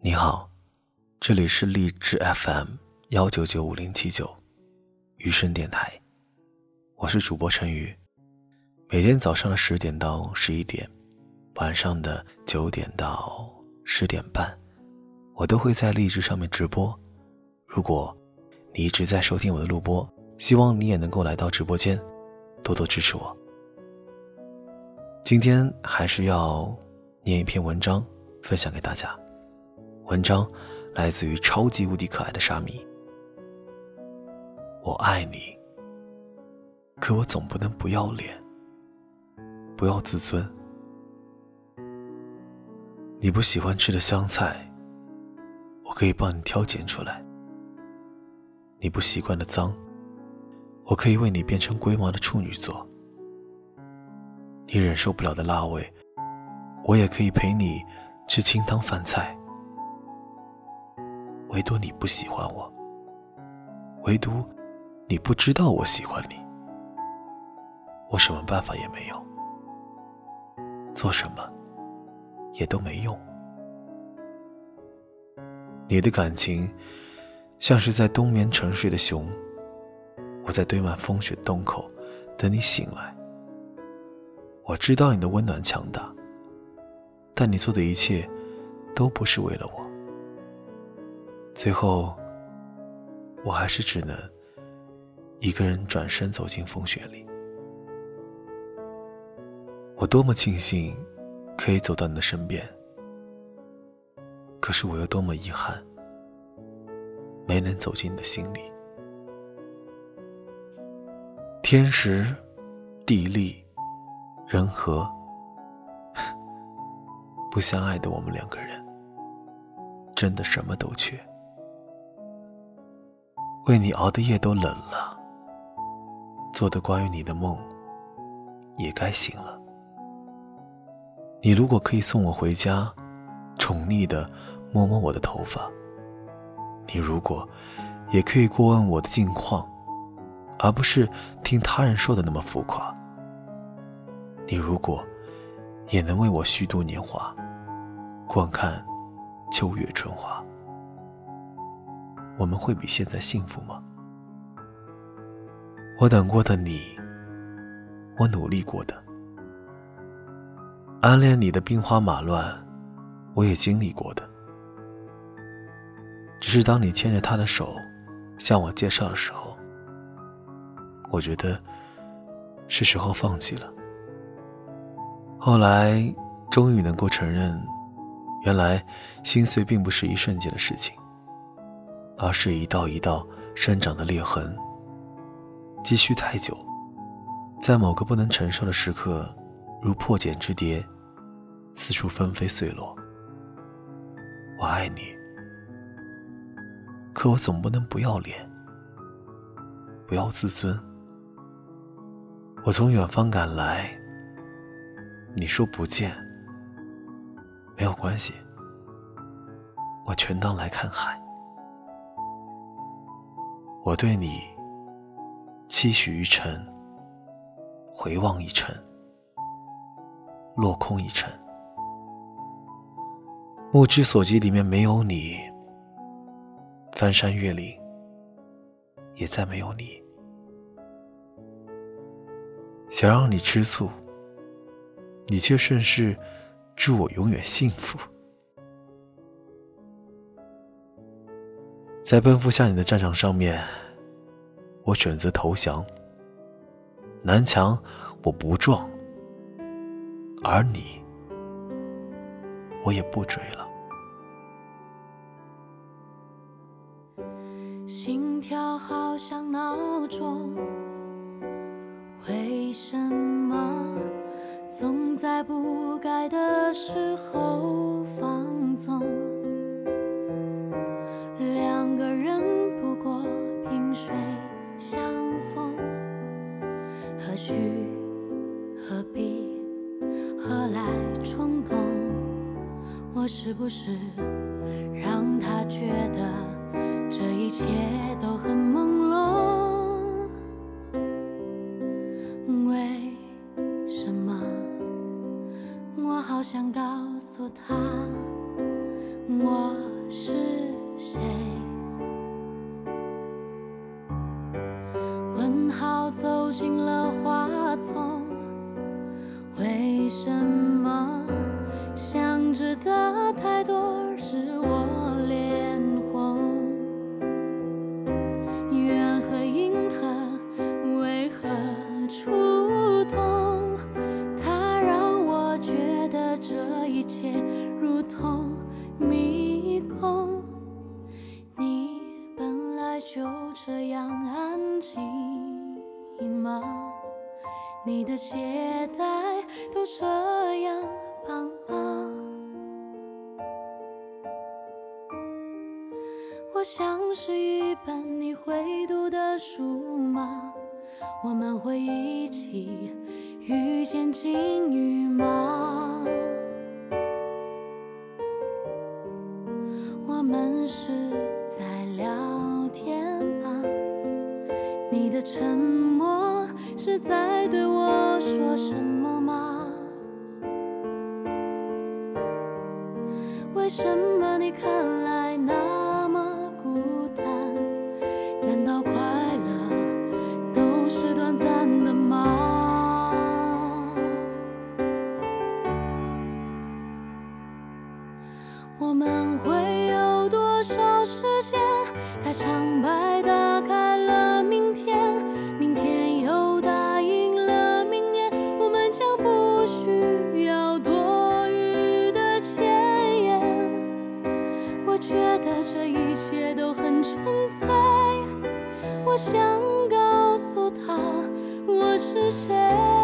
你好，这里是荔枝 FM 幺九九五零七九，余生电台，我是主播陈宇。每天早上的十点到十一点，晚上的九点到十点半，我都会在荔枝上面直播。如果你一直在收听我的录播，希望你也能够来到直播间，多多支持我。今天还是要念一篇文章分享给大家。文章来自于超级无敌可爱的沙弥。我爱你，可我总不能不要脸，不要自尊。你不喜欢吃的香菜，我可以帮你挑拣出来；你不习惯的脏，我可以为你变成龟毛的处女座；你忍受不了的辣味，我也可以陪你吃清汤饭菜。唯独你不喜欢我，唯独你不知道我喜欢你，我什么办法也没有，做什么也都没用。你的感情像是在冬眠沉睡的熊，我在堆满风雪的洞口等你醒来。我知道你的温暖强大，但你做的一切都不是为了我。最后，我还是只能一个人转身走进风雪里。我多么庆幸可以走到你的身边，可是我又多么遗憾没能走进你的心里。天时、地利、人和，不相爱的我们两个人，真的什么都缺。为你熬的夜都冷了，做的关于你的梦也该醒了。你如果可以送我回家，宠溺的摸摸我的头发；你如果也可以过问我的近况，而不是听他人说的那么浮夸；你如果也能为我虚度年华，观看秋月春花。我们会比现在幸福吗？我等过的你，我努力过的，暗恋你的兵荒马乱，我也经历过的。只是当你牵着他的手向我介绍的时候，我觉得是时候放弃了。后来终于能够承认，原来心碎并不是一瞬间的事情。而是一道一道生长的裂痕，积蓄太久，在某个不能承受的时刻，如破茧之蝶，四处纷飞碎落。我爱你，可我总不能不要脸，不要自尊。我从远方赶来，你说不见，没有关系，我全当来看海。我对你期许一程，回望一程，落空一程。目之所及里面没有你，翻山越岭也再没有你。想让你吃醋，你却顺势祝我永远幸福。在奔赴向你的战场上面，我选择投降。南墙我不撞，而你，我也不追了。心跳好像闹钟，为什么总在不该的时候去何必何来冲动？我是不是让他觉得这一切都很朦胧？为什么我好想告诉他，我。进了花丛，为什么？这样帮忙。我像是一本你会读的书吗？我们会一起遇见金鱼吗？为什么你看来那么孤单？难道快乐都是短暂的吗？我们会有多少时间开场白？想告诉他我是谁。